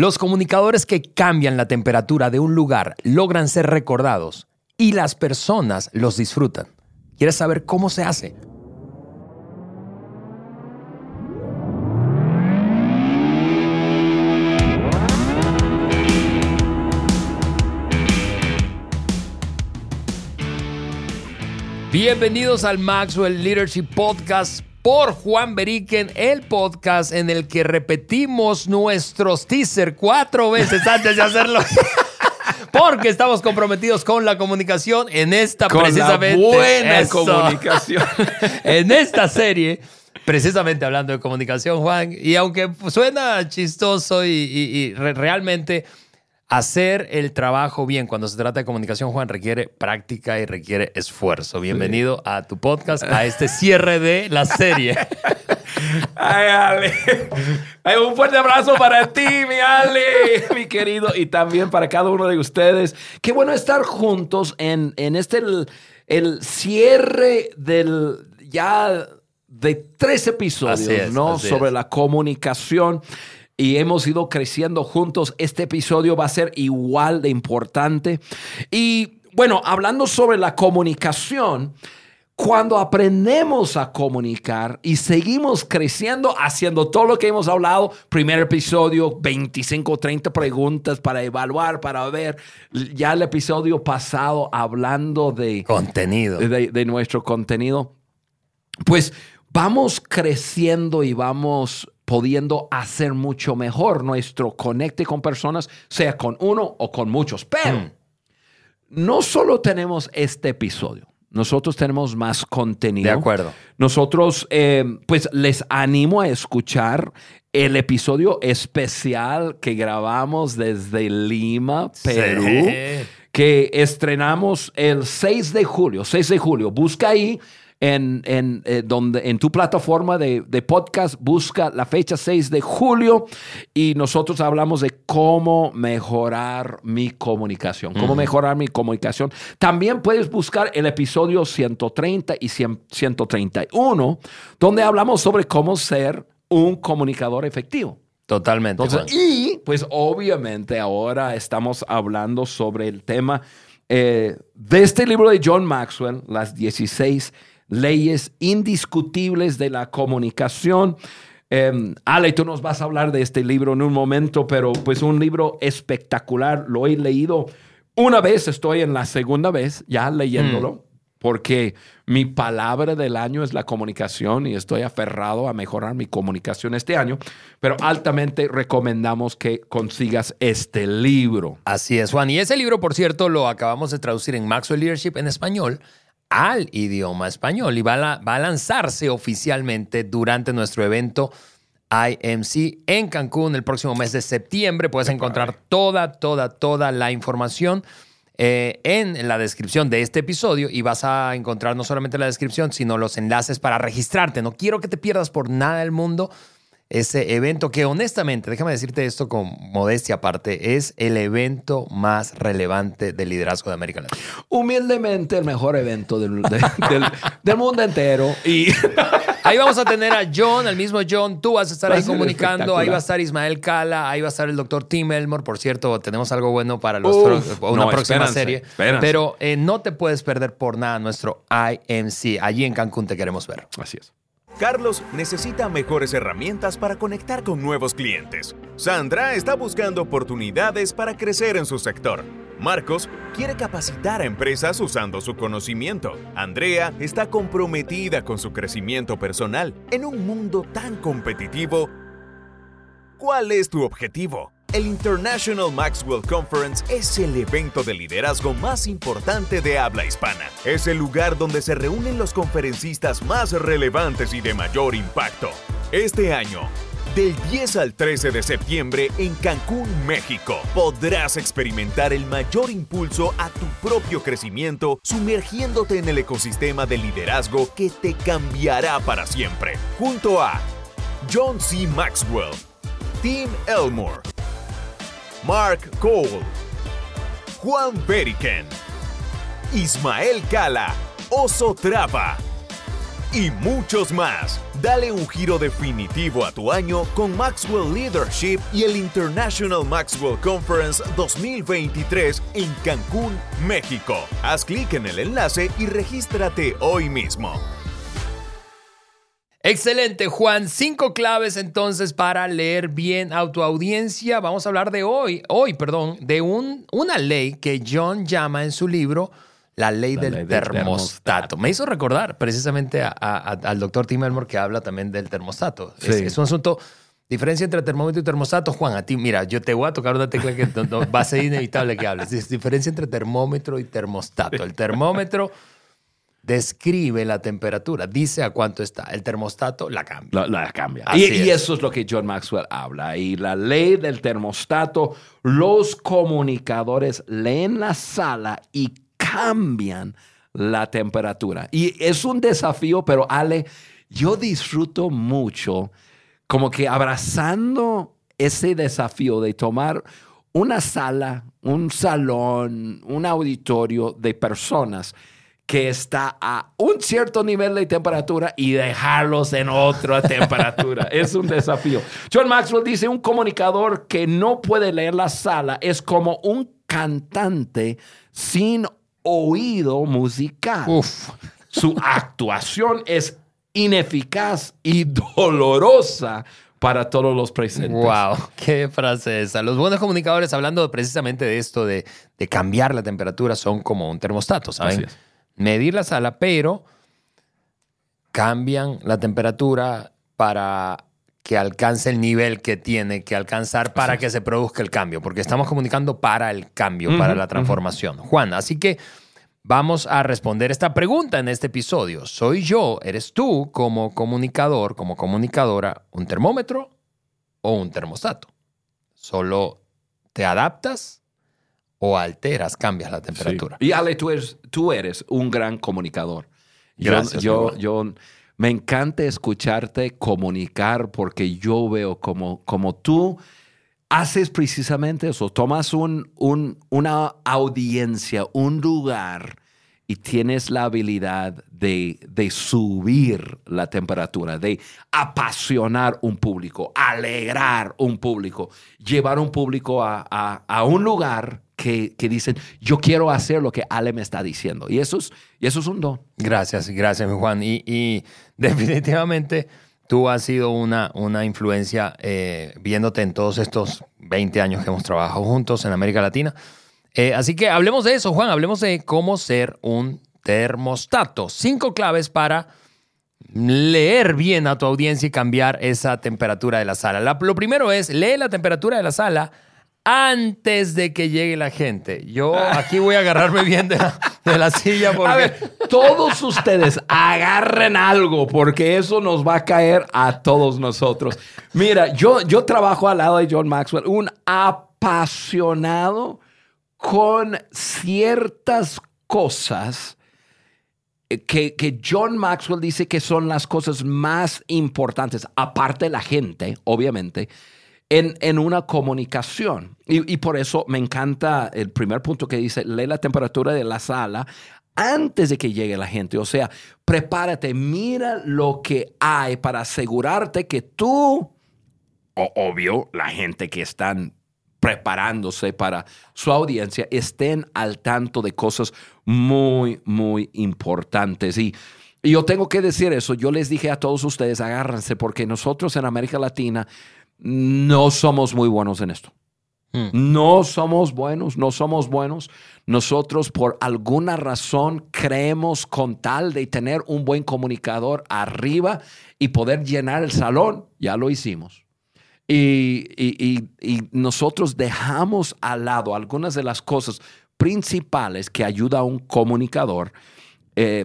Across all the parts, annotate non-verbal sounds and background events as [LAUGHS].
Los comunicadores que cambian la temperatura de un lugar logran ser recordados y las personas los disfrutan. ¿Quieres saber cómo se hace? Bienvenidos al Maxwell Leadership Podcast por Juan Beriken, el podcast en el que repetimos nuestros teaser cuatro veces antes de hacerlo. [LAUGHS] Porque estamos comprometidos con la comunicación en esta Con precisamente. la buena Eso. comunicación. [LAUGHS] en esta serie, precisamente hablando de comunicación, Juan, y aunque suena chistoso y, y- y re- realmente hacer el trabajo bien cuando se trata de comunicación, Juan, requiere práctica y requiere esfuerzo. Bienvenido a tu podcast, a este cierre de la serie. [LAUGHS] Ay, Ale. Ay, un fuerte abrazo para ti, mi Ale, mi querido, y también para cada uno de ustedes. Qué bueno estar juntos en, en este, el, el cierre del ya de tres episodios, es, ¿no? Sobre es. la comunicación. Y hemos ido creciendo juntos. Este episodio va a ser igual de importante. Y bueno, hablando sobre la comunicación, cuando aprendemos a comunicar y seguimos creciendo haciendo todo lo que hemos hablado, primer episodio, 25, 30 preguntas para evaluar, para ver, ya el episodio pasado hablando de, Contenido. de, de nuestro contenido, pues vamos creciendo y vamos pudiendo hacer mucho mejor nuestro conecte con personas, sea con uno o con muchos. Pero Mm. no solo tenemos este episodio, nosotros tenemos más contenido. De acuerdo. Nosotros, eh, pues les animo a escuchar el episodio especial que grabamos desde Lima, Perú, Sí. que estrenamos el 6 de julio. 6 de julio. Busca ahí en, en, eh, donde, en tu plataforma de, de podcast, busca la fecha 6 de julio y nosotros hablamos de cómo mejorar mi comunicación, cómo mejorar mi comunicación. También puedes buscar el episodio 130 y 100 131, donde hablamos sobre cómo ser un comunicador efectivo. Totalmente. Entonces, y pues obviamente ahora estamos hablando sobre el tema eh, de este libro de John Maxwell, las 16 leyes indiscutibles de la comunicación. Eh, Ale, tú nos vas a hablar de este libro en un momento, pero pues un libro espectacular. Lo he leído una vez, estoy en la segunda vez ya leyéndolo. Porque mi palabra del año es la comunicación y estoy aferrado a mejorar mi comunicación este año, pero altamente recomendamos que consigas este libro. Así es, Juan. Y ese libro, por cierto, lo acabamos de traducir en Maxwell Leadership en español al idioma español y va a, la- va a lanzarse oficialmente durante nuestro evento IMC en Cancún el próximo mes de septiembre. Puedes encontrar toda, toda, toda la información eh, en la descripción de este episodio y vas a encontrar no solamente la descripción, sino los enlaces para registrarte. No quiero que te pierdas por nada del mundo ese evento que honestamente, déjame decirte esto con modestia aparte, es el evento más relevante del liderazgo de América Latina. Humildemente el mejor evento del, de- del- del mundo entero. Y [LAUGHS] Ahí vamos a tener a John, al mismo John, tú vas a estar Va ahí comunicando, ahí va a estar Ismael Cala, ahí va a estar el doctor Tim Elmore, por cierto, tenemos algo bueno para los Uf, pro- una no, próxima espérense, serie, espérense. pero eh, no te puedes perder por nada nuestro IMC, allí en Cancún te queremos ver. así es. Carlos necesita mejores herramientas para conectar con nuevos clientes. Sandra está buscando oportunidades para crecer en su sector. Marcos quiere capacitar a empresas usando su conocimiento. Andrea está comprometida con su crecimiento personal. En un mundo tan competitivo, ¿cuál es tu objetivo? El International Maxwell Conference es el evento de liderazgo más importante de habla hispana. Es el lugar donde se reúnen los conferencistas más relevantes y de mayor impacto. Este año, del 10 al 13 de septiembre en Cancún, México, podrás experimentar el mayor impulso a tu propio crecimiento sumergiéndote en el ecosistema de liderazgo que te cambiará para siempre. Junto a John C. Maxwell, Tim Elmore, Mark Cole, Juan Beriken, Ismael Cala, Oso Traba, y muchos más. Dale un giro definitivo a tu año con Maxwell Leadership y el International Maxwell Conference 2023 en Cancún, México. Haz clic en el enlace y regístrate hoy mismo. Excelente, Juan. Cinco claves entonces para leer bien a tu audiencia. Vamos a hablar de hoy, hoy, perdón, de un, una ley que John llama en su libro la ley, del, termostato. Me hizo recordar precisamente al doctor Tim Elmore que habla también del termostato. Es, un asunto, diferencia entre termómetro y termostato. Juan, a ti, mira, yo te voy a tocar una tecla que va a ser inevitable que hables. Es diferencia entre termómetro y termostato. El termómetro describe la temperatura, dice a cuánto está. El termostato la cambia. La, cambia. Y, y, eso es lo que John Maxwell habla. Y la ley del termostato, los comunicadores leen la sala y cambian la temperatura. Y es un desafío, pero Ale, yo disfruto mucho como que abrazando ese desafío de tomar una sala, un salón, un auditorio de personas que está a un cierto nivel de temperatura y dejarlos en otra [LAUGHS] temperatura. es un desafío. John Maxwell dice, un comunicador que no puede leer la sala es como un cantante sin oído musical. Su actuación es ineficaz y dolorosa para todos los presentes. Wow, qué frase esa. Los buenos comunicadores, hablando precisamente de esto de, cambiar la temperatura, son como un termostato, ¿saben? Medir la sala, pero cambian la temperatura para que alcance el nivel que tiene que alcanzar para que se produzca el cambio, porque estamos comunicando para el cambio, para la transformación. Juan, así que vamos a responder esta pregunta en este episodio. ¿Soy yo, eres tú como comunicador, como comunicadora, un termómetro o un termostato? ¿Solo te adaptas o alteras, cambias la temperatura? Y Ale, tú eres, tú eres un gran comunicador. Gracias. yo, yo me encanta escucharte comunicar porque yo veo como, como tú haces precisamente eso. Tomas un, una audiencia, un lugar y tienes la habilidad de, subir la temperatura, de apasionar un público, alegrar un público, llevar un público a un lugar que, dicen, yo quiero hacer lo que Ale me está diciendo. Y eso es, y eso es un don. Gracias, gracias, Juan. Y, [LAUGHS] definitivamente tú has sido una, una influencia eh, viéndote en todos estos 20 años que hemos trabajado juntos en América Latina. Eh, así que hablemos de eso, Juan. Hablemos de cómo ser un termostato. Cinco claves para leer bien a tu audiencia y cambiar esa temperatura de la sala. lo primero es, lee la temperatura de la sala antes de que llegue la gente. Yo aquí voy a agarrarme bien de la, silla porque... A ver, todos ustedes agarren algo porque eso nos va a caer a todos nosotros. Mira, yo, yo trabajo al lado de John Maxwell, un apasionado con ciertas cosas que, que, John Maxwell dice que son las cosas más importantes, aparte de la gente, obviamente, en, una comunicación. Y, por eso me encanta el primer punto que dice, lee la temperatura de la sala antes de que llegue la gente. O sea, prepárate, mira lo que hay para asegurarte que tú, o obvio, la gente que están preparándose para su audiencia, estén al tanto de cosas muy, muy importantes. Y yo tengo que decir eso, yo les dije a todos ustedes, agárrense, porque nosotros en América Latina no somos muy buenos en esto. Hmm. No somos buenos, no somos buenos. Nosotros por alguna razón creemos con tal de tener un buen comunicador arriba y poder llenar el salón, ya lo hicimos. Y, nosotros dejamos al lado algunas de las cosas principales que ayuda a un comunicador eh,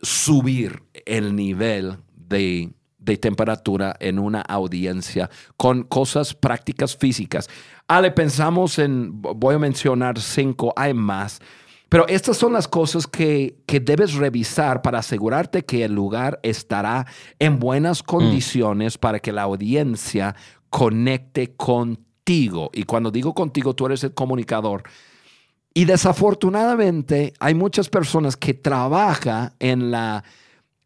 subir el nivel de, de temperatura en una audiencia con cosas prácticas físicas. Ale, pensamos en, voy a mencionar cinco, hay más, pero estas son las cosas que, que debes revisar para asegurarte que el lugar estará en buenas mm. condiciones para que la audiencia conecte contigo. Y cuando digo contigo, tú eres el comunicador. Y desafortunadamente hay muchas personas que trabajan en la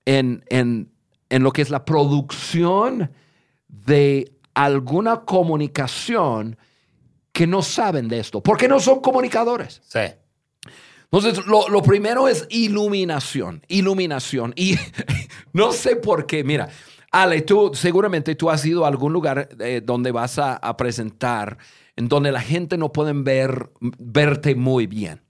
en, en, en lo que es la producción de alguna comunicación que no saben de esto, porque no son comunicadores. Sí. Entonces, lo, lo primero es iluminación, iluminación. Y [LAUGHS] no sé por qué, mira, Ale, tú seguramente tú has ido a algún lugar eh, donde vas a, a presentar, en donde la gente no puede ver, verte muy bien.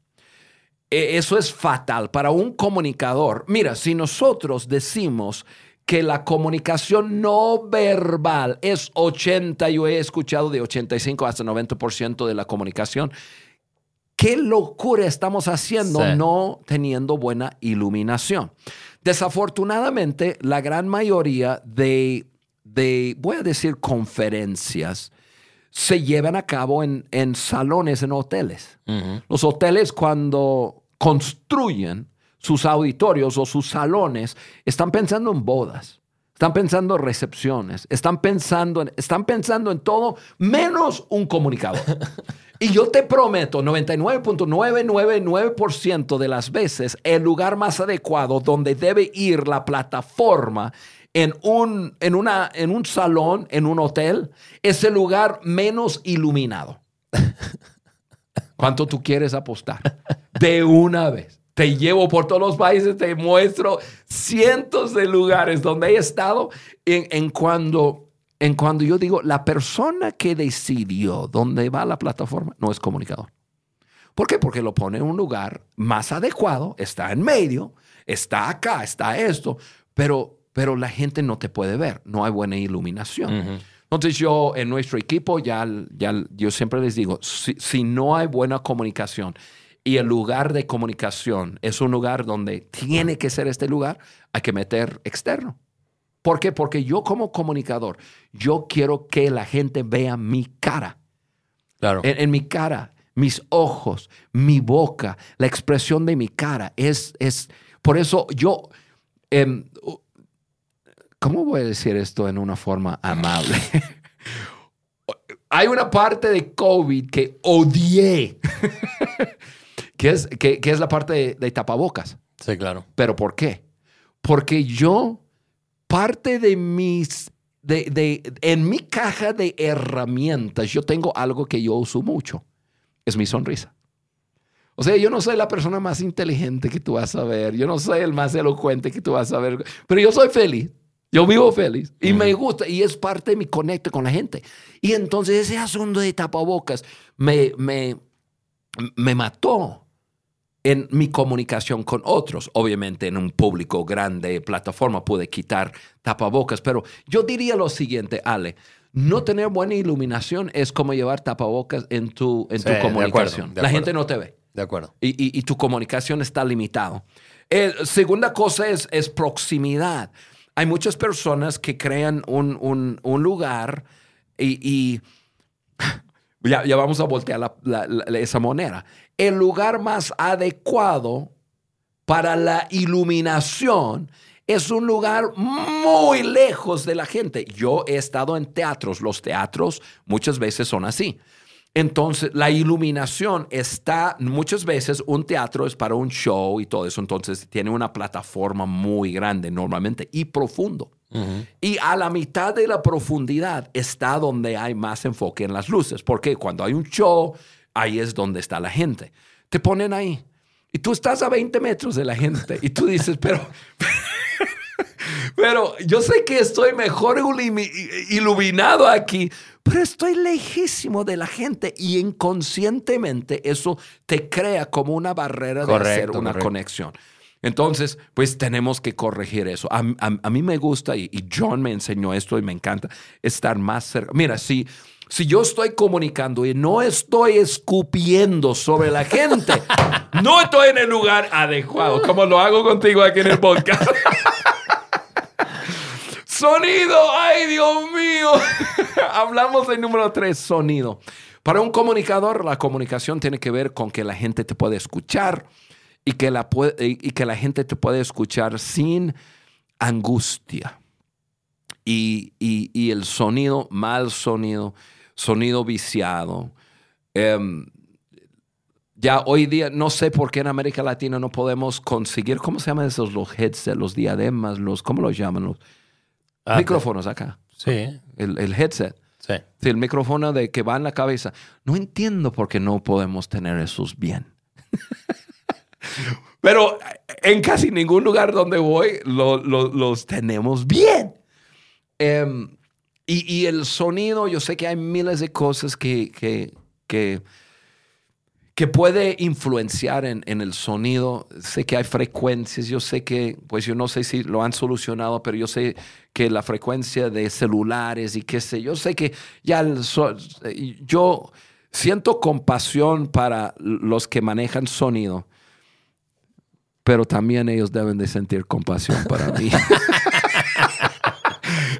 E- Eso es fatal para un comunicador. Mira, si nosotros decimos que la comunicación no verbal es 80, yo he escuchado de 85 hasta 90% de la comunicación, ¿qué locura estamos haciendo Sí. no teniendo buena iluminación? Desafortunadamente, la gran mayoría de, de voy a decir, conferencias se llevan a cabo en, en salones, en hoteles. Los hoteles cuando construyen sus auditorios o sus salones, están pensando en bodas, están pensando en recepciones, están pensando en, están pensando en todo menos un comunicador. Y yo te prometo, 99.999% de las veces, el lugar más adecuado donde debe ir la plataforma en un, en una, en un salón, en un hotel, es el lugar menos iluminado. ¿Cuánto tú quieres apostar? De una vez. Te llevo por todos los países, te muestro cientos de lugares donde he estado en, en cuando, en cuando yo digo, la persona que decidió dónde va la plataforma no es comunicador. ¿Por qué? Porque lo pone en un lugar más adecuado, está en medio, está acá, está esto, pero, pero la gente no te puede ver, no hay buena iluminación. Entonces yo en nuestro equipo ya, ya yo siempre les digo, si, si no hay buena comunicación y el lugar de comunicación es un lugar donde tiene que ser este lugar, hay que meter externo. ¿Por qué? Porque yo como comunicador, yo quiero que la gente vea mi cara Claro. en, en mi cara, mis ojos, mi boca, la expresión de mi cara. Es, es por eso yo, em, ¿cómo voy a decir esto en una forma amable? [LAUGHS] Hay una parte de COVID que odié, [LAUGHS] que, es, que, que es la parte de, de tapabocas. Sí, claro. ¿Pero por qué? Porque yo, parte de mis, de, de- en mi caja de herramientas, yo tengo algo que yo uso mucho, es mi sonrisa. O sea, yo no soy la persona más inteligente que tú vas a ver, yo no soy el más elocuente que tú vas a ver, pero yo soy feliz. Yo vivo feliz y me gusta y es parte de mi conecto con la gente. Y entonces ese asunto de tapabocas me, me, me mató en mi comunicación con otros. Obviamente en un público grande, plataforma, pude quitar tapabocas, pero yo diría lo siguiente, Ale. No tener buena iluminación es como llevar tapabocas en tu, en Sí, tu de acuerdo, comunicación. La gente no te ve De acuerdo. y, y- y tu comunicación está limitado. Eh, segunda cosa es, es proximidad. Hay muchas personas que crean un, un- un lugar y, y [LAUGHS] ya, ya vamos a voltear la- la- la- esa moneda. El lugar más adecuado para la iluminación es un lugar muy lejos de la gente. Yo he estado en teatros. Los teatros muchas veces son así. Entonces, la iluminación está, muchas veces un teatro es para un show y todo eso, entonces tiene una plataforma muy grande normalmente y profundo. Y a la mitad de la profundidad está donde hay más enfoque en las luces, porque cuando hay un show, ahí es donde está la gente. Te ponen ahí. Y tú estás a 20 metros de la gente y tú dices, pero, [LAUGHS] pero yo sé que estoy mejor ilumi- iluminado aquí, pero estoy lejísimo de la gente y inconscientemente eso te crea como una barrera de hacer Correcto, una correcto. conexión. Entonces, pues tenemos que corregir eso. A, a- a mí me gusta y, y John me enseñó esto y me encanta estar más cerca. Mira, si, si yo estoy comunicando y no estoy escupiendo sobre la gente, [LAUGHS] no estoy en el lugar adecuado, como lo hago contigo aquí en el podcast. [LAUGHS] Sonido, ay Dios mío. [LAUGHS] Hablamos del número tres, sonido. Para un comunicador, la comunicación tiene que ver con que la gente te puede escuchar y que la, y que la gente te puede escuchar sin angustia. Y, y- y el sonido, mal sonido, sonido viciado. em, Ya hoy día, no sé por qué en América Latina no podemos conseguir, ¿cómo se llaman esos? Los headsets, los diademas, los, ¿cómo los llaman? Los Ah, micrófonos acá. Sí, El, el headset. sí. Sí, el micrófono de que va en la cabeza. No entiendo por qué no podemos tener esos bien. [LAUGHS] Pero en casi ningún lugar donde voy lo- lo- los tenemos bien. Em, y, y el sonido, yo sé que hay miles de cosas que, que, que, que puede influenciar en, en el sonido. Sé que hay frecuencias, yo sé que, pues yo no sé si lo han solucionado, pero yo sé que la frecuencia de celulares y qué sé, yo sé que ya el so- yo siento compasión para los que manejan sonido, pero también ellos deben de sentir compasión para mí. [LAUGHS]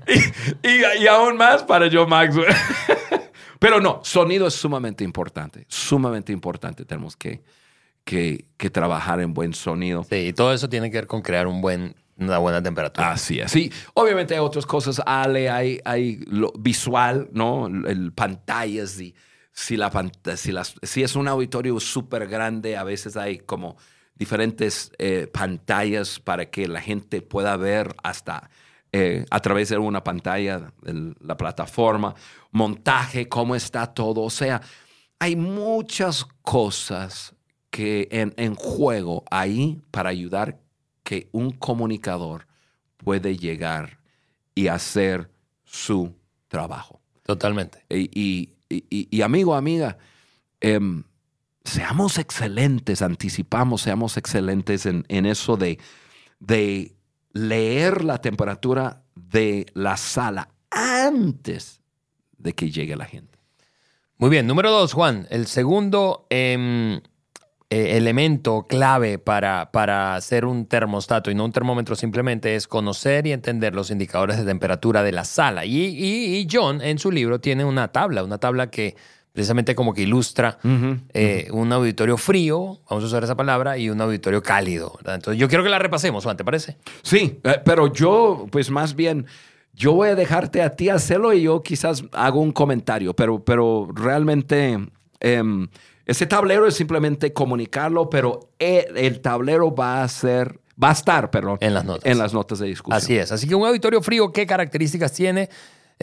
y, y- y aún más para Joe Maxwell. [LAUGHS] Pero no, sonido es sumamente importante, sumamente importante. Tenemos que, que, que trabajar en buen sonido. Sí, y todo eso tiene que ver con crear un buen, una buena temperatura. Así es. Sí, obviamente hay otras cosas, Ale, hay, hay lo visual, ¿no? El, pantallas y si, la, si, las, si es un auditorio súper grande, a veces hay como diferentes eh, pantallas para que la gente pueda ver hasta eh, a través de una pantalla el- la plataforma, montaje, cómo está todo. O sea, hay muchas cosas que en, en juego ahí para ayudar que un comunicador puede llegar y hacer su trabajo. Totalmente. Y, y- y- y, amigo, amiga, em, seamos excelentes, anticipamos, seamos excelentes en, en eso de, de leer la temperatura de la sala antes de que llegue la gente. Muy bien, número dos, Juan. El segundo em, eh, elemento clave para, para hacer un termostato y no un termómetro simplemente es conocer y entender los indicadores de temperatura de la sala. Y- y John en su libro tiene una tabla, una tabla que precisamente como que ilustra eh, un auditorio frío, vamos a usar esa palabra, y un auditorio cálido. ¿verdad? Entonces yo quiero que la repasemos, Juan, ¿te parece? Sí, eh, pero yo, pues más bien, yo voy a dejarte a ti hacerlo y yo quizás hago un comentario, pero, pero realmente em, ese tablero es simplemente comunicarlo, pero el, el tablero va a ser, va a estar, perdón, En las notas. en las notas de discusión. Así es. Así que un auditorio frío, ¿qué características tiene?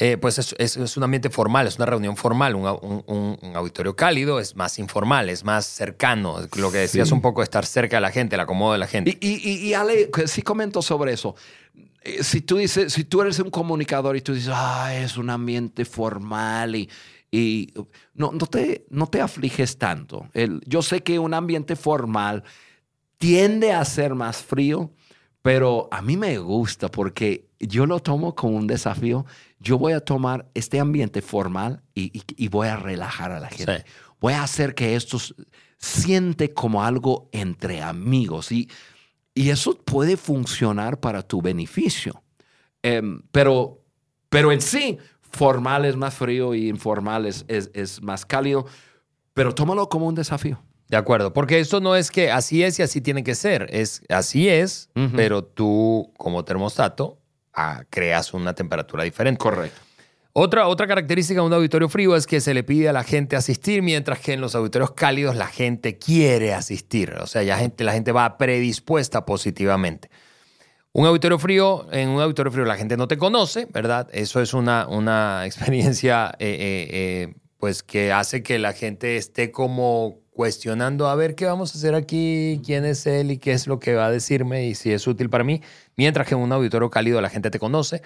Eh, pues es, es- es un ambiente formal, es una reunión formal. Un, au- un- un- un auditorio cálido es más informal, es más cercano. Lo que decías Sí. un poco, estar cerca de la gente, el acomodo de la gente. Y, y, y- y Ale, sí comento sobre eso. Eh, Si tú dices, si tú eres un comunicador y tú dices, ah, es un ambiente formal y, y no, no, te, no te afliges tanto. El- yo sé que un ambiente formal tiende a ser más frío, pero a mí me gusta porque yo lo tomo como un desafío. Yo voy a tomar este ambiente formal y, y- y voy a relajar a la gente. Sí. Voy a hacer que esto siente como algo entre amigos y, y eso puede funcionar para tu beneficio. Em, pero, pero en sí, formal es más frío y informal es, es, es más cálido, pero tómalo como un desafío. De acuerdo, porque esto no es que así es y así tiene que ser. Es así es, pero tú como termostato creas una temperatura diferente. Correcto. Otra, otra característica de un auditorio frío es que se le pide a la gente asistir, mientras que en los auditorios cálidos la gente quiere asistir. O sea, ya gente, la gente va predispuesta positivamente. Un auditorio frío, en un auditorio frío la gente no te conoce, ¿verdad? Eso es una, una [LAUGHS] experiencia eh, eh, eh, pues que hace que la gente esté como cuestionando a ver qué vamos a hacer aquí, quién es él y qué es lo que va a decirme y si es útil para mí. Mientras que en un auditorio cálido la gente te conoce.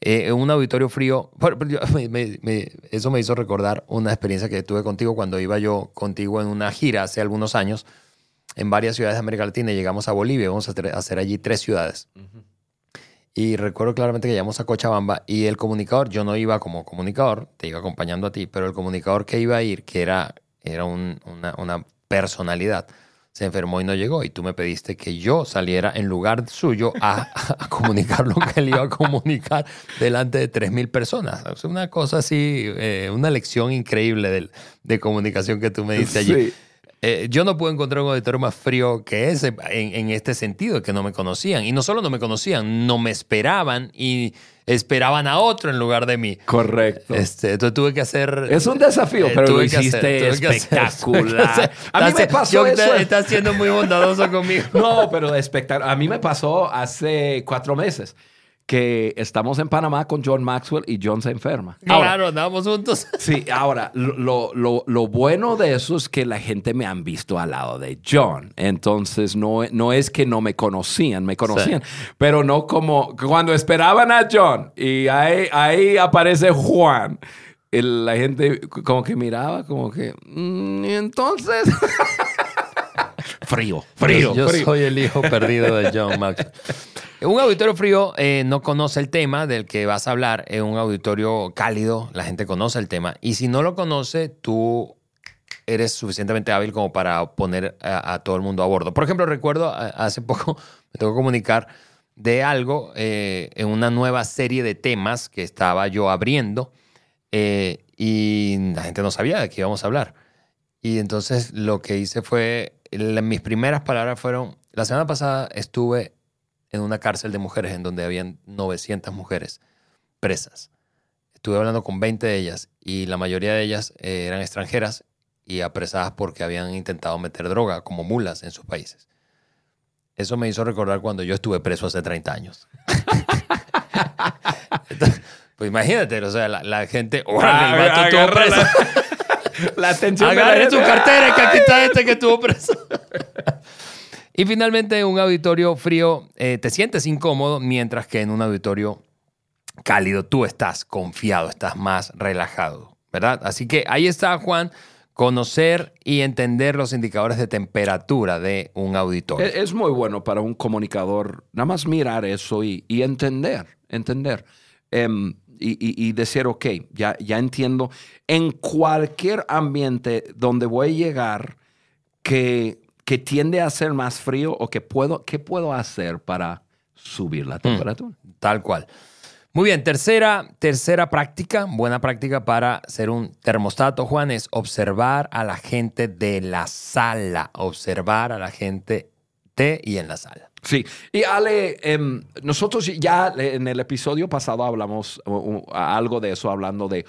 Eh, en un auditorio frío, [LAUGHS] me- me- me- eso me hizo recordar una experiencia que tuve contigo cuando iba yo contigo en una gira hace algunos años en varias ciudades de América Latina y llegamos a Bolivia. Vamos a hacer allí tres ciudades. Y recuerdo claramente que llegamos a Cochabamba y el comunicador, yo no iba como comunicador, te iba acompañando a ti, pero el comunicador que iba a ir, que era, era un- una, una personalidad, se enfermó y no llegó. Y tú me pediste que yo saliera en lugar suyo a, a comunicar lo que él iba a comunicar delante de 3.000 personas. Es una cosa así, eh, una lección increíble de comunicación que tú me diste allí. Sí. Eh, yo no puedo encontrar un auditorio más frío que ese en, en este sentido, que no me conocían. Y no solo no me conocían, no me esperaban y esperaban a otro en lugar de mí. Correcto. Este, entonces tuve que hacer. Es un desafío, eh, pero lo hiciste hacer, espectacular. [LAUGHS] hacer. A mí me pasó yo- eso. Estás siendo muy bondadoso conmigo. [LAUGHS] No, pero espectacular. A mí me pasó hace cuatro meses que estamos en Panamá con John Maxwell y John se enferma. Ahora, Claro, andábamos juntos. [LAUGHS] Sí, ahora, lo, lo- lo bueno de eso es que la gente me han visto al lado de John. Entonces, no, no es que no me conocían, me conocían, pero no como cuando esperaban a John y ahí, ahí aparece Juan. la gente como que miraba, como que, "Mm, y entonces... [LAUGHS] frío, frío, Yo frío. soy el hijo perdido de John Maxwell. Un auditorio frío eh, no conoce el tema del que vas a hablar. Es un auditorio cálido, la gente conoce el tema. Y si no lo conoce, tú eres suficientemente hábil como para poner a, todo el mundo a bordo. Por ejemplo, recuerdo hace poco [LAUGHS] me tengo que comunicar de algo eh, en una nueva serie de temas que estaba yo abriendo eh, y la gente no sabía de qué íbamos a hablar. Y entonces lo que hice fue, mis primeras palabras fueron, la semana pasada estuve en una cárcel de mujeres en donde habían 900 mujeres presas. Estuve hablando con 20 de ellas y la mayoría de ellas eh, eran extranjeras y apresadas porque habían intentado meter droga como mulas en sus países. Eso me hizo recordar cuando yo estuve preso hace 30 años. [LAUGHS] Entonces, pues imagínate, o sea, la, la gente, órale, el vato estuvo Agarra preso. la- [LAUGHS] atención de la Agarre su cartera, que aquí está este que estuvo preso. Y finalmente, en un auditorio frío eh, te sientes incómodo, mientras que en un auditorio cálido tú estás confiado, estás más relajado, ¿verdad? Así que ahí está, Juan, conocer y entender los indicadores de temperatura de un auditorio. Es, es muy bueno para un comunicador nada más mirar eso y, entender, entender. Em, y decir, ok, ya, ya entiendo. En cualquier ambiente donde voy a llegar que, que tiende a ser más frío o que puedo, ¿qué puedo hacer para subir la temperatura? Tal cual. Muy bien, tercera, tercera práctica, buena práctica para ser un termostato, Juan, es observar a la gente de la sala, observar a la gente de y en la sala. Sí, y Ale, em, nosotros ya en el episodio pasado hablamos uh, uh, algo de eso, hablando de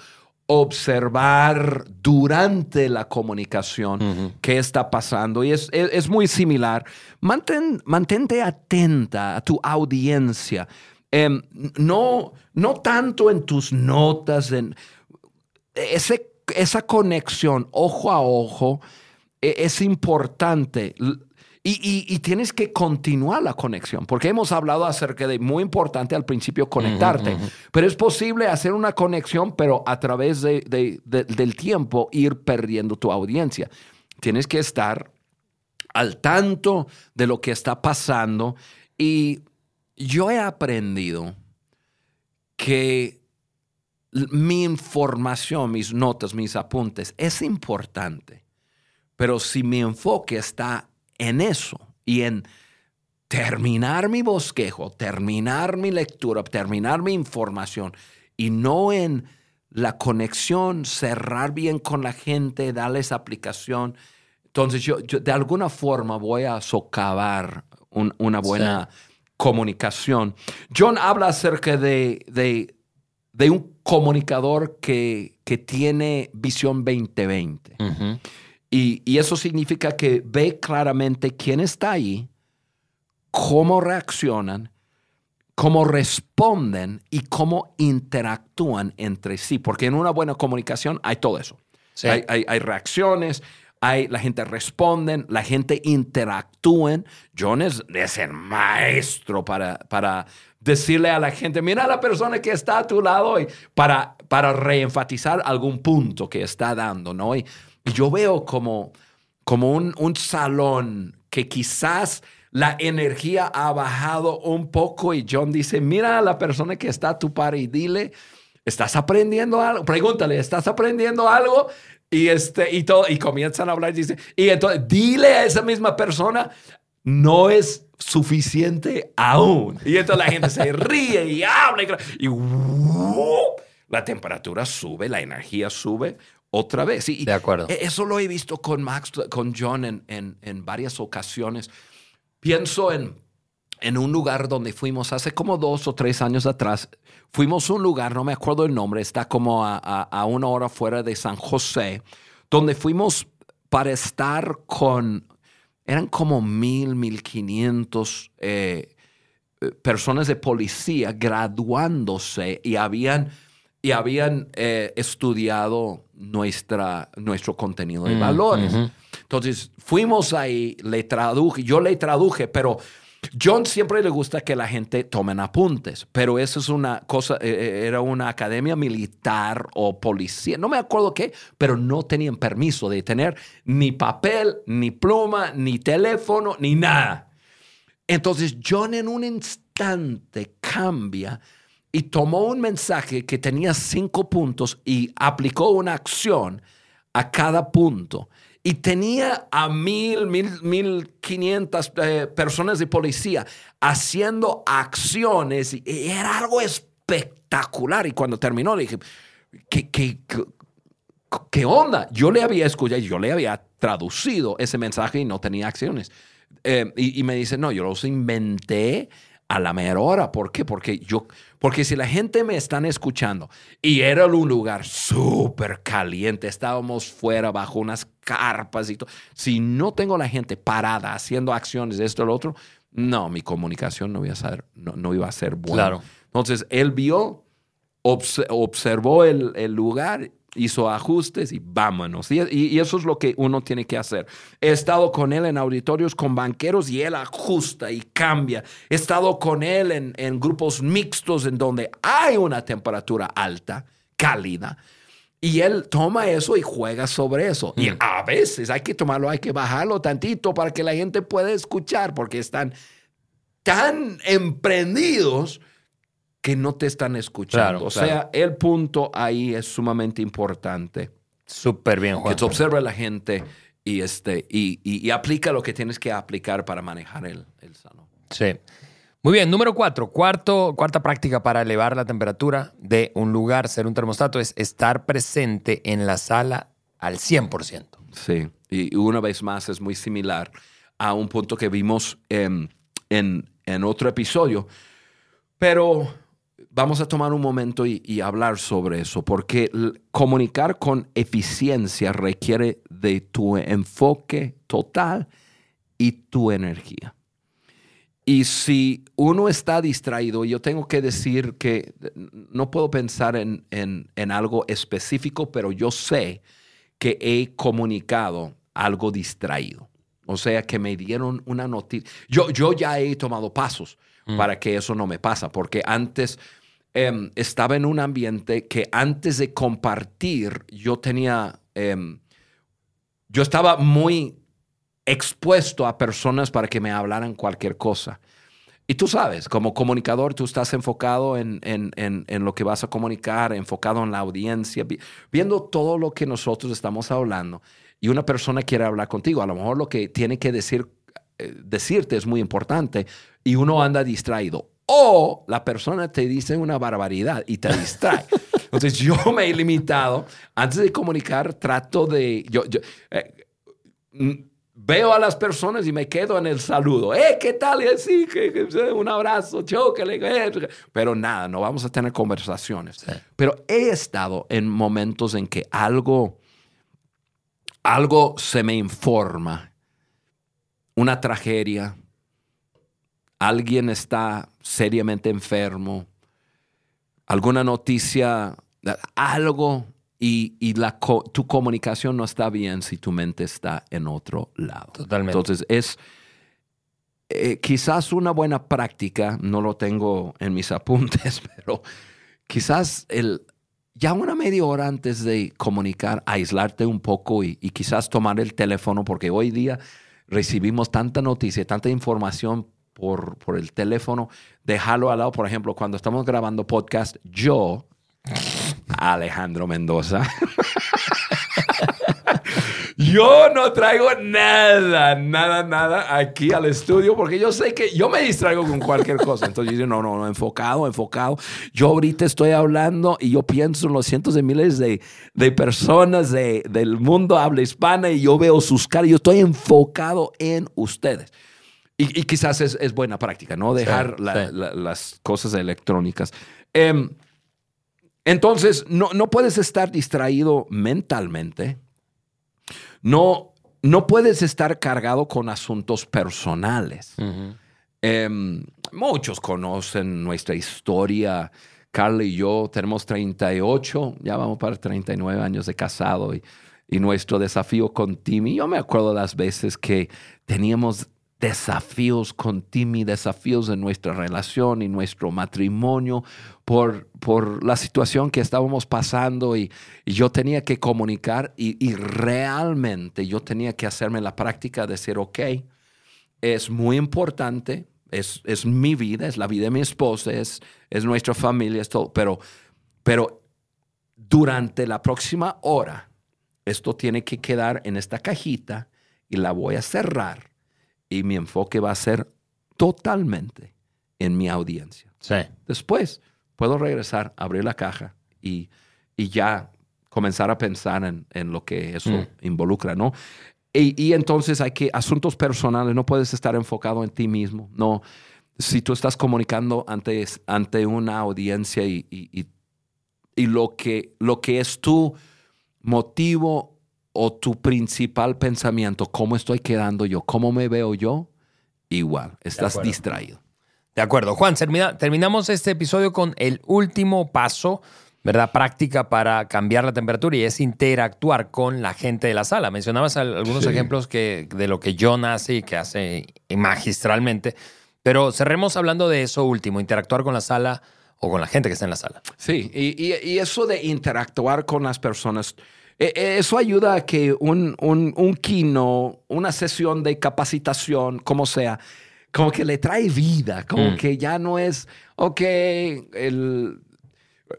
observar durante la comunicación qué está pasando. Y es, es- es muy similar. Mantén, mantente atenta a tu audiencia. Em, no, no tanto en tus notas, en ese, esa conexión ojo a ojo e- es importante. Y, y- y tienes que continuar la conexión, porque hemos hablado acerca de muy importante al principio conectarte, pero es posible hacer una conexión, pero a través de- de- de- del tiempo ir perdiendo tu audiencia. Tienes que estar al tanto de lo que está pasando y yo he aprendido que mi información, mis notas, mis apuntes es importante, pero si mi enfoque está en eso y en terminar mi bosquejo, terminar mi lectura, terminar mi información y no en la conexión, cerrar bien con la gente, darles aplicación. Entonces yo, yo de alguna forma voy a socavar un- una buena comunicación. John habla acerca de, de, de un comunicador que, que tiene visión 2020. Y, y eso significa que ve claramente quién está ahí, cómo reaccionan, cómo responden y cómo interactúan entre sí. Porque en una buena comunicación hay todo eso. Sí. Hay, hay- hay reacciones, hay, la gente responde, la gente interactúen. John es, es el maestro para, para decirle a la gente, mira a la persona que está a tu lado y para, para reenfatizar algún punto que está dando, ¿no? Y, y yo veo como, como un, un salón que quizás la energía ha bajado un poco y John dice, mira a la persona que está a tu par y dile, ¿estás aprendiendo algo? Pregúntale, ¿estás aprendiendo algo? Y, este, y, todo, y comienzan a hablar y dice, y entonces dile a esa misma persona, no es suficiente aún. Y entonces la gente se [LAUGHS] ríe y habla y, y ¡uh! la temperatura sube, la energía sube otra vez. Y- De acuerdo. e- Eso lo he visto con Max, con John en, en- en varias ocasiones. Pienso en, en un lugar donde fuimos hace como dos o tres años atrás. Fuimos a un lugar, no me acuerdo el nombre, está como a, una hora fuera de San José, donde fuimos para estar con, eran como mil, mil quinientos eh, personas de policía graduándose y habían, y habían eh, estudiado nuestra, nuestro contenido de mm, valores. Entonces fuimos ahí, le traduje, yo le traduje, pero John siempre le gusta que la gente tomen apuntes, pero eso es una cosa, eh, eh, era una academia militar o policía, no me acuerdo qué, pero no tenían permiso de tener ni papel, ni pluma, ni teléfono, ni nada. Entonces John en un instante cambia y tomó un mensaje que tenía cinco puntos y aplicó una acción a cada punto y tenía a mil, mil, mil quinientas eh, personas de policía haciendo acciones y era algo espectacular. Y cuando terminó le dije, ¿qué, qué, qué, onda? Yo le había escuchado, yo le había traducido ese mensaje y no tenía acciones. Eh, y, y, me dice, no, yo los inventé a la mera hora. ¿Por qué? Porque yo, porque si la gente me están escuchando y era un lugar súper caliente, estábamos fuera bajo unas carpas y todo, si no tengo la gente parada haciendo acciones de esto o lo otro, no, mi comunicación no iba a ser, no, iba a ser buena. Claro. Entonces, él vio, observó el, el lugar hizo ajustes y vámonos. Y, eso es lo que uno tiene que hacer. He estado con él en auditorios con banqueros y él ajusta y cambia. He estado con él en, grupos mixtos en donde hay una temperatura alta, cálida. Y él toma eso y juega sobre eso. Y mm. a veces hay que tomarlo, hay que bajarlo tantito para que la gente pueda escuchar, porque están tan emprendidos que no te están escuchando. o sea, el punto ahí es sumamente importante. Súper bien, Juan. Que se observe la gente y, este, y, aplica lo que tienes que aplicar para manejar el, el sano. Sí. Muy bien, número cuatro, cuarto, cuarta práctica para elevar la temperatura de un lugar, ser un termostato, es estar presente en la sala al 100%. Sí, y una vez más es muy similar a un punto que vimos en, en otro episodio, pero vamos a tomar un momento y, hablar sobre eso, porque comunicar con eficiencia requiere de tu enfoque total y tu energía. Y si uno está distraído, yo tengo que decir que no puedo pensar en, algo específico, pero yo sé que he comunicado algo distraído. O sea, que me dieron una noticia. Yo, yo ya he tomado pasos mm. para que eso no me pasa, porque antes Em, estaba en un ambiente que antes de compartir yo tenía, em, yo estaba muy expuesto a personas para que me hablaran cualquier cosa. Y tú sabes, como comunicador, tú estás enfocado en, lo que vas a comunicar, enfocado en la audiencia, viendo todo lo que nosotros estamos hablando. Y una persona quiere hablar contigo. A lo mejor lo que tiene que decir, decirte es muy importante y uno anda distraído o la persona te dice una barbaridad y te distrae. [LAUGHS] Entonces yo me he limitado, antes de comunicar, trato de... Yo, eh, mm, veo a las personas y me quedo en el saludo. ¡Eh, qué tal! Y así, que, un abrazo, chócale. Eh, pero nada, no vamos a tener conversaciones. Pero he estado en momentos en que algo, algo se me informa. Una tragedia, alguien está seriamente enfermo, alguna noticia, algo, y, la, tu comunicación no está bien si tu mente está en otro lado. Totalmente. Entonces, es eh, quizás una buena práctica, no lo tengo en mis [LAUGHS] apuntes, pero quizás el, ya una media hora antes de comunicar, aislarte un poco y, y quizás tomar el teléfono, porque hoy día recibimos tanta noticia, tanta información por, por el teléfono, dejarlo al lado. Por ejemplo, cuando estamos grabando podcast, yo, Alejandro Mendoza, [LAUGHS] yo no traigo nada, nada, nada aquí al estudio porque yo sé que yo me distraigo con cualquier cosa. Entonces yo no, no, no, enfocado, enfocado. Yo ahorita estoy hablando y yo pienso en los cientos de miles de, de personas de, del mundo habla hispana y yo veo sus caras. Yo estoy enfocado en ustedes. y, y quizás es, es buena práctica, ¿no? Dejar Sí, la- sí. la- las cosas electrónicas. Em, entonces, no, no puedes estar distraído mentalmente. No, no puedes estar cargado con asuntos personales. Em, muchos conocen nuestra historia. Carla y yo tenemos 38, ya vamos para 39 años de casado y, y nuestro desafío con Timmy. Yo me acuerdo las veces que teníamos desafíos con Timmy, desafíos en nuestra relación y nuestro matrimonio por, por la situación que estábamos pasando y, yo tenía que comunicar y, y realmente yo tenía que hacerme la práctica de decir, ok, es muy importante, es, es mi vida, es la vida de mi esposa, es, es nuestra familia, es todo, pero, pero durante la próxima hora, esto tiene que quedar en esta cajita y la voy a cerrar y mi enfoque va a ser totalmente en mi audiencia. Sí. Después puedo regresar, abrir la caja y, y ya comenzar a pensar en, en lo que eso Mm. involucra, ¿no? Y, y entonces hay que, asuntos personales, no puedes estar enfocado en ti mismo, no. Si tú estás comunicando ante, ante una audiencia y, y- y- y lo, que, lo que es tu motivo o tu principal pensamiento, cómo estoy quedando yo, cómo me veo yo, igual, estás distraído. De acuerdo. Juan, termina- terminamos este episodio con el último paso, ¿verdad? Práctica para cambiar la temperatura y es interactuar con la gente de la sala. Mencionabas al- algunos Sí. ejemplos que, de lo que John hace y que hace magistralmente, pero cerremos hablando de eso último, interactuar con la sala o con la gente que está en la sala. Sí, y, y- y eso de interactuar con las personas, eso ayuda a que un, un, un kino, una sesión de capacitación, como sea, como que le trae vida, como Mm. que ya no es, ok, el,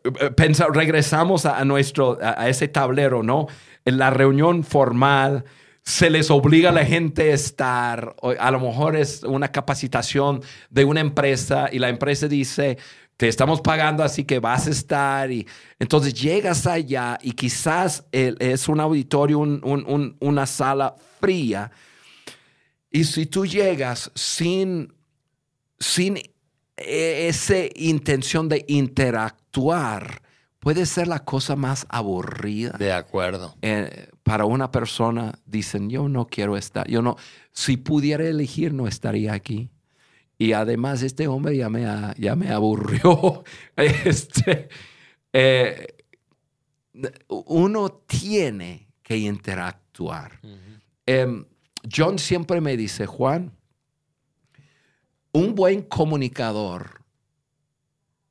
eh, pensa- regresamos a, a nuestro, a, a ese tablero, ¿no? En la reunión formal se les obliga a la gente a estar, a lo mejor es una capacitación de una empresa y la empresa dice, te estamos pagando así que vas a estar y entonces llegas allá y quizás es un auditorio, un- un- un- una sala fría y si tú llegas sin, sin e- esa intención de interactuar, puede ser la cosa más aburrida. De acuerdo. Eh, para una persona, dicen, yo no quiero estar, yo no, si pudiera elegir, no estaría aquí. Y además, este hombre ya me, ya me aburrió. [LAUGHS] Este, eh, uno tiene que interactuar. Em, John siempre me dice, Juan, un buen comunicador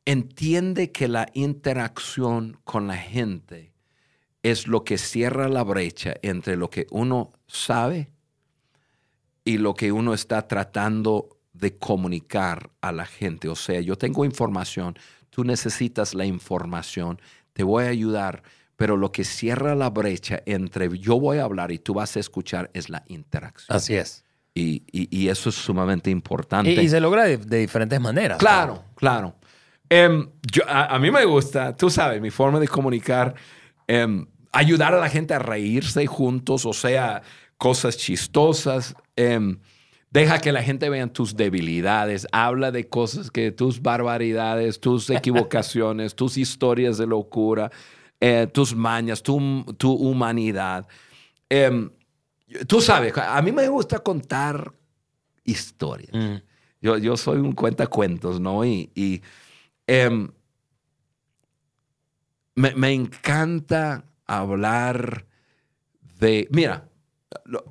entiende que la interacción con la gente es lo que cierra la brecha entre lo que uno sabe y lo que uno está tratando de comunicar a la gente. O sea, yo tengo información, tú necesitas la información, te voy a ayudar, pero lo que cierra la brecha entre yo voy a hablar y tú vas a escuchar es la interacción. Así es. Y, y- y eso es sumamente importante. Y, y se logra de, de diferentes maneras. Claro, claro. Em, yo- a, a mí me gusta, tú sabes, mi forma de comunicar, em, ayudar a la gente a reírse juntos, o sea, cosas chistosas. em, deja que la gente vea tus debilidades, habla de cosas que tus barbaridades, tus equivocaciones, [LAUGHS] tus historias de locura, eh, tus mañas, tu, tu humanidad. Em, tú sabes, a mí me gusta contar historias. Mm. Yo, yo soy un cuentacuentos, ¿no? Y, y, em, me, me encanta hablar de... Mira,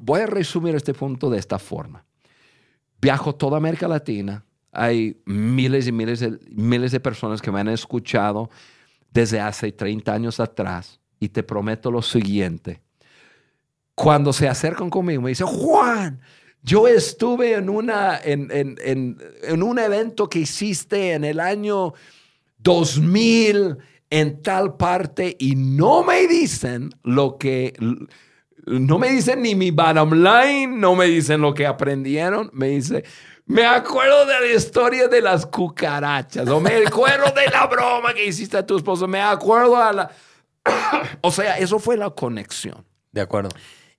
voy a resumir este punto de esta forma. Viajo toda América Latina. Hay miles y miles de, miles de personas que me han escuchado desde hace 30 años atrás. Y te prometo lo siguiente. Cuando se acercan conmigo, me dicen, Juan, yo estuve en, una, en, en- en- en un evento que hiciste en el año 2000 en tal parte y no me dicen lo que... No me dicen ni mi bottom line, no me dicen lo que aprendieron, me dice, me acuerdo de la historia de las cucarachas, o me acuerdo de la broma que hiciste a tu esposo, me acuerdo a la... [COUGHS] o sea, eso fue la conexión. De acuerdo.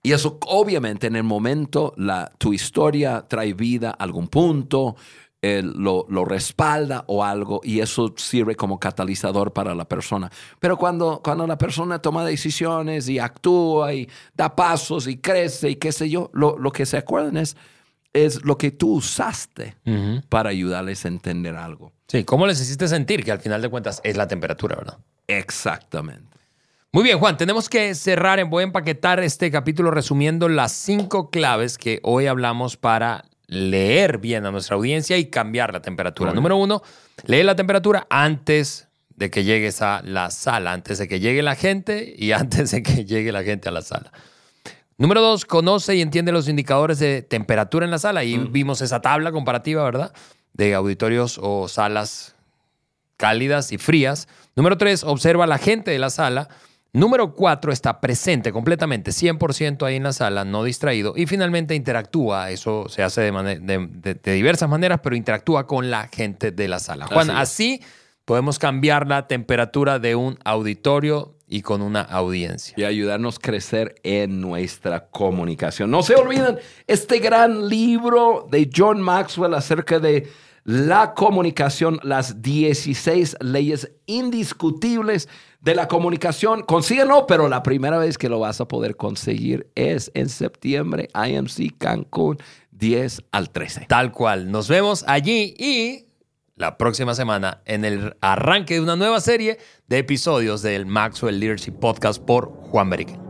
Y eso obviamente en el momento la, tu historia trae vida a algún punto, lo, lo, respalda o algo y eso sirve como catalizador para la persona. Pero cuando, cuando la persona toma decisiones y actúa y da pasos y crece y qué sé yo, lo, lo que se acuerdan es, es lo que tú usaste para ayudarles a entender algo. Sí, ¿cómo les hiciste sentir? Que al final de cuentas es la temperatura, ¿verdad? Exactamente. Muy bien, Juan, tenemos que cerrar, voy a empaquetar este capítulo resumiendo las cinco claves que hoy hablamos para leer bien a nuestra audiencia y cambiar la temperatura. Número uno, lee la temperatura antes de que llegues a la sala, antes de que llegue la gente y [LAUGHS] antes de que llegue la gente a la sala. Número dos, conoce y entiende los indicadores de temperatura en la sala. Y vimos esa tabla comparativa, ¿verdad? De auditorios o salas cálidas y frías. Número tres, observa a la gente de la sala. Número cuatro, está presente completamente, 100% ahí en la sala, no distraído. Y finalmente interactúa, eso se hace de, diversas maneras, pero interactúa con la gente de la sala. Juan, así, podemos cambiar la temperatura de un auditorio y con una audiencia. Y ayudarnos a crecer en nuestra comunicación. No se olviden este gran libro de John Maxwell acerca de la comunicación, las 16 leyes indiscutibles de la comunicación. Consíguelo, pero la primera vez que lo vas a poder conseguir es en septiembre, IMC Cancún, 10 al 13. Tal cual. Nos vemos allí y la próxima semana en el arranque de una nueva serie de episodios del Maxwell Leadership Podcast por Juan Beriken.